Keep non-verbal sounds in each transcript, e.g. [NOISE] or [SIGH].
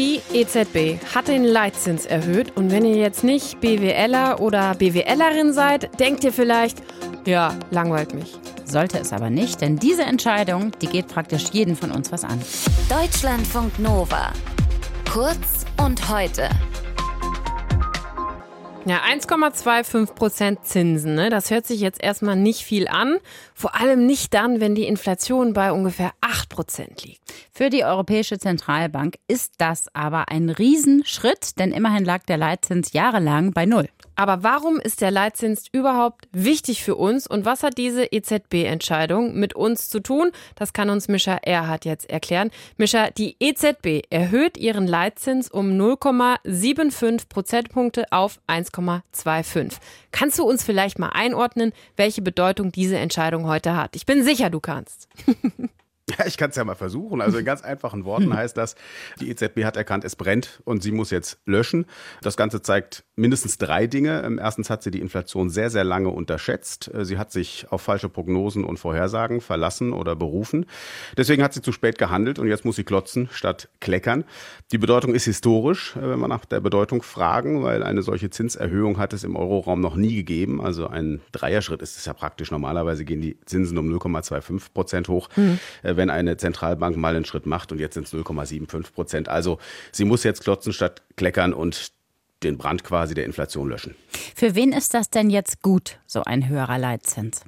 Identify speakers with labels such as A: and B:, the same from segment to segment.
A: Die EZB hat den Leitzins erhöht und wenn ihr jetzt nicht BWLer oder BWLerin seid, denkt ihr vielleicht, ja, langweilt mich.
B: Sollte es aber nicht, denn diese Entscheidung, die geht praktisch jeden von uns was an.
C: Deutschlandfunk Nova. Kurz und heute.
A: Ja, 1,25 Prozent Zinsen, ne? das hört sich jetzt erstmal nicht viel an. Vor allem nicht dann, wenn die Inflation bei ungefähr 8 Prozent liegt.
B: Für die Europäische Zentralbank ist das aber ein Riesenschritt, denn immerhin lag der Leitzins jahrelang bei Null.
A: Aber warum ist der Leitzins überhaupt wichtig für uns und was hat diese EZB-Entscheidung mit uns zu tun? Das kann uns Mischa Erhardt jetzt erklären. Mischa, die EZB erhöht ihren Leitzins um 0,75 Prozentpunkte auf 1,25. Kannst du uns vielleicht mal einordnen, welche Bedeutung diese Entscheidung heute hat? Ich bin sicher, du kannst. [LAUGHS] [LAUGHS]
D: Ja, ich kann es ja mal versuchen. Also in ganz einfachen Worten heißt das, die EZB hat erkannt, es brennt und sie muss jetzt löschen. Das Ganze zeigt mindestens drei Dinge. Ähm, erstens hat sie die Inflation sehr, sehr lange unterschätzt. Äh, sie hat sich auf falsche Prognosen und Vorhersagen verlassen oder berufen. Deswegen hat sie zu spät gehandelt und jetzt muss sie klotzen statt kleckern. Die Bedeutung ist historisch, äh, wenn wir nach der Bedeutung fragen, weil eine solche Zinserhöhung hat es im Euroraum noch nie gegeben. Also ein Dreierschritt ist es ja praktisch. Normalerweise gehen die Zinsen um 0,25 Prozent hoch. Mhm wenn eine Zentralbank mal einen Schritt macht und jetzt sind es 0,75 Prozent. Also sie muss jetzt klotzen statt kleckern und den Brand quasi der Inflation löschen.
B: Für wen ist das denn jetzt gut, so ein höherer Leitzins?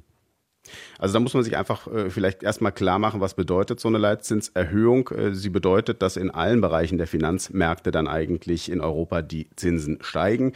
D: Also da muss man sich einfach äh, vielleicht erstmal klar machen, was bedeutet so eine Leitzinserhöhung. Äh, sie bedeutet, dass in allen Bereichen der Finanzmärkte dann eigentlich in Europa die Zinsen steigen.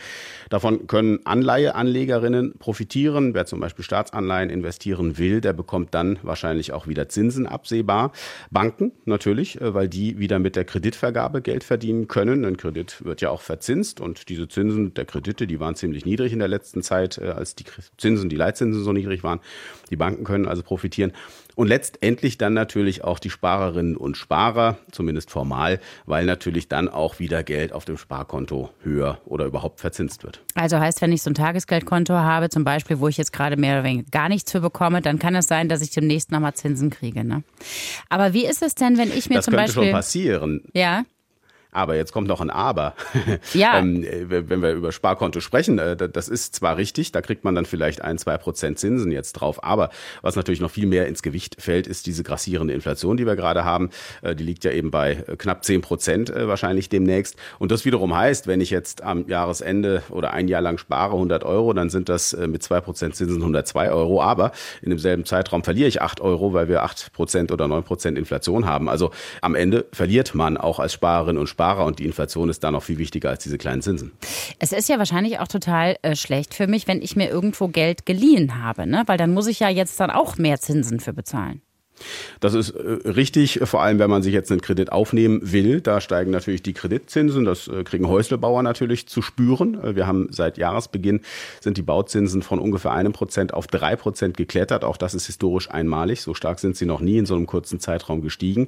D: Davon können Anleiheanlegerinnen profitieren. Wer zum Beispiel Staatsanleihen investieren will, der bekommt dann wahrscheinlich auch wieder Zinsen absehbar. Banken natürlich, äh, weil die wieder mit der Kreditvergabe Geld verdienen können. Ein Kredit wird ja auch verzinst und diese Zinsen der Kredite, die waren ziemlich niedrig in der letzten Zeit, äh, als die Zinsen, die Leitzinsen so niedrig waren. Die Banken können also profitieren. Und letztendlich dann natürlich auch die Sparerinnen und Sparer, zumindest formal, weil natürlich dann auch wieder Geld auf dem Sparkonto höher oder überhaupt verzinst wird.
B: Also heißt, wenn ich so ein Tagesgeldkonto habe, zum Beispiel, wo ich jetzt gerade mehr oder weniger gar nichts für bekomme, dann kann es sein, dass ich demnächst nochmal Zinsen kriege. Ne? Aber wie ist es denn, wenn ich mir
D: das
B: zum Beispiel.
D: Das könnte schon passieren.
B: Ja.
D: Aber jetzt kommt noch ein Aber.
B: Ja. [LAUGHS]
D: ähm, wenn wir über Sparkonto sprechen, äh, das ist zwar richtig, da kriegt man dann vielleicht ein, zwei Prozent Zinsen jetzt drauf. Aber was natürlich noch viel mehr ins Gewicht fällt, ist diese grassierende Inflation, die wir gerade haben. Äh, die liegt ja eben bei äh, knapp zehn Prozent äh, wahrscheinlich demnächst. Und das wiederum heißt, wenn ich jetzt am Jahresende oder ein Jahr lang spare 100 Euro, dann sind das äh, mit zwei Prozent Zinsen 102 Euro. Aber in demselben Zeitraum verliere ich acht Euro, weil wir acht Prozent oder neun Prozent Inflation haben. Also am Ende verliert man auch als Sparerin und Sparer Sparer und die Inflation ist da noch viel wichtiger als diese kleinen Zinsen.
B: Es ist ja wahrscheinlich auch total äh, schlecht für mich, wenn ich mir irgendwo Geld geliehen habe, ne? weil dann muss ich ja jetzt dann auch mehr Zinsen für bezahlen.
D: Das ist äh, richtig, vor allem wenn man sich jetzt einen Kredit aufnehmen will. Da steigen natürlich die Kreditzinsen. Das äh, kriegen Häuslebauer natürlich zu spüren. Äh, wir haben seit Jahresbeginn sind die Bauzinsen von ungefähr einem Prozent auf drei Prozent geklettert. Auch das ist historisch einmalig. So stark sind sie noch nie in so einem kurzen Zeitraum gestiegen.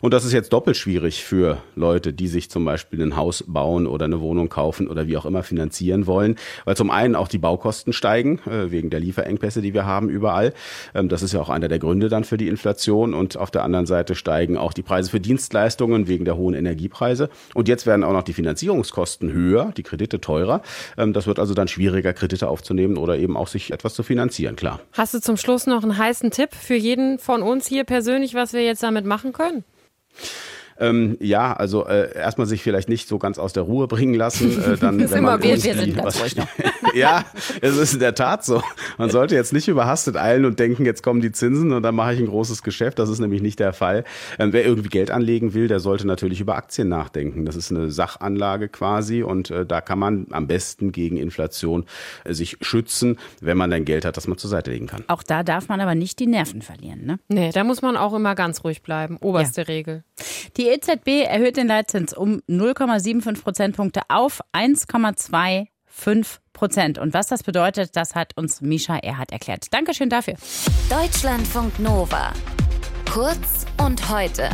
D: Und das ist jetzt doppelt schwierig für Leute, die sich zum Beispiel ein Haus bauen oder eine Wohnung kaufen oder wie auch immer finanzieren wollen. Weil zum einen auch die Baukosten steigen, wegen der Lieferengpässe, die wir haben überall. Ähm, das ist ja auch einer der Gründe dann für die Inflation. Inflation und auf der anderen Seite steigen auch die Preise für Dienstleistungen wegen der hohen Energiepreise. Und jetzt werden auch noch die Finanzierungskosten höher, die Kredite teurer. Ähm, das wird also dann schwieriger, Kredite aufzunehmen oder eben auch sich etwas zu finanzieren, klar.
A: Hast du zum Schluss noch einen heißen Tipp für jeden von uns hier persönlich, was wir jetzt damit machen können?
D: Ähm, ja, also äh, erstmal sich vielleicht nicht so ganz aus der Ruhe bringen lassen. Äh, dann, [LAUGHS]
B: das
D: wenn
B: immer
D: man
B: wir, wir sind ganz ruhig noch. [LAUGHS]
D: ja, es ist in der Tat so. Man sollte jetzt nicht überhastet eilen und denken, jetzt kommen die Zinsen und dann mache ich ein großes Geschäft. Das ist nämlich nicht der Fall. Ähm, wer irgendwie Geld anlegen will, der sollte natürlich über Aktien nachdenken. Das ist eine Sachanlage quasi und äh, da kann man am besten gegen Inflation äh, sich schützen, wenn man dann Geld hat, das man zur Seite legen kann.
B: Auch da darf man aber nicht die Nerven verlieren, ne?
A: Nee, da muss man auch immer ganz ruhig bleiben. Oberste ja. Regel.
B: Die EZB erhöht den Leitzins um 0,75 Prozentpunkte auf 1,25 Prozent. Und was das bedeutet, das hat uns Misha Erhardt erklärt. Dankeschön dafür.
C: Deutschlandfunk Nova. Kurz und heute.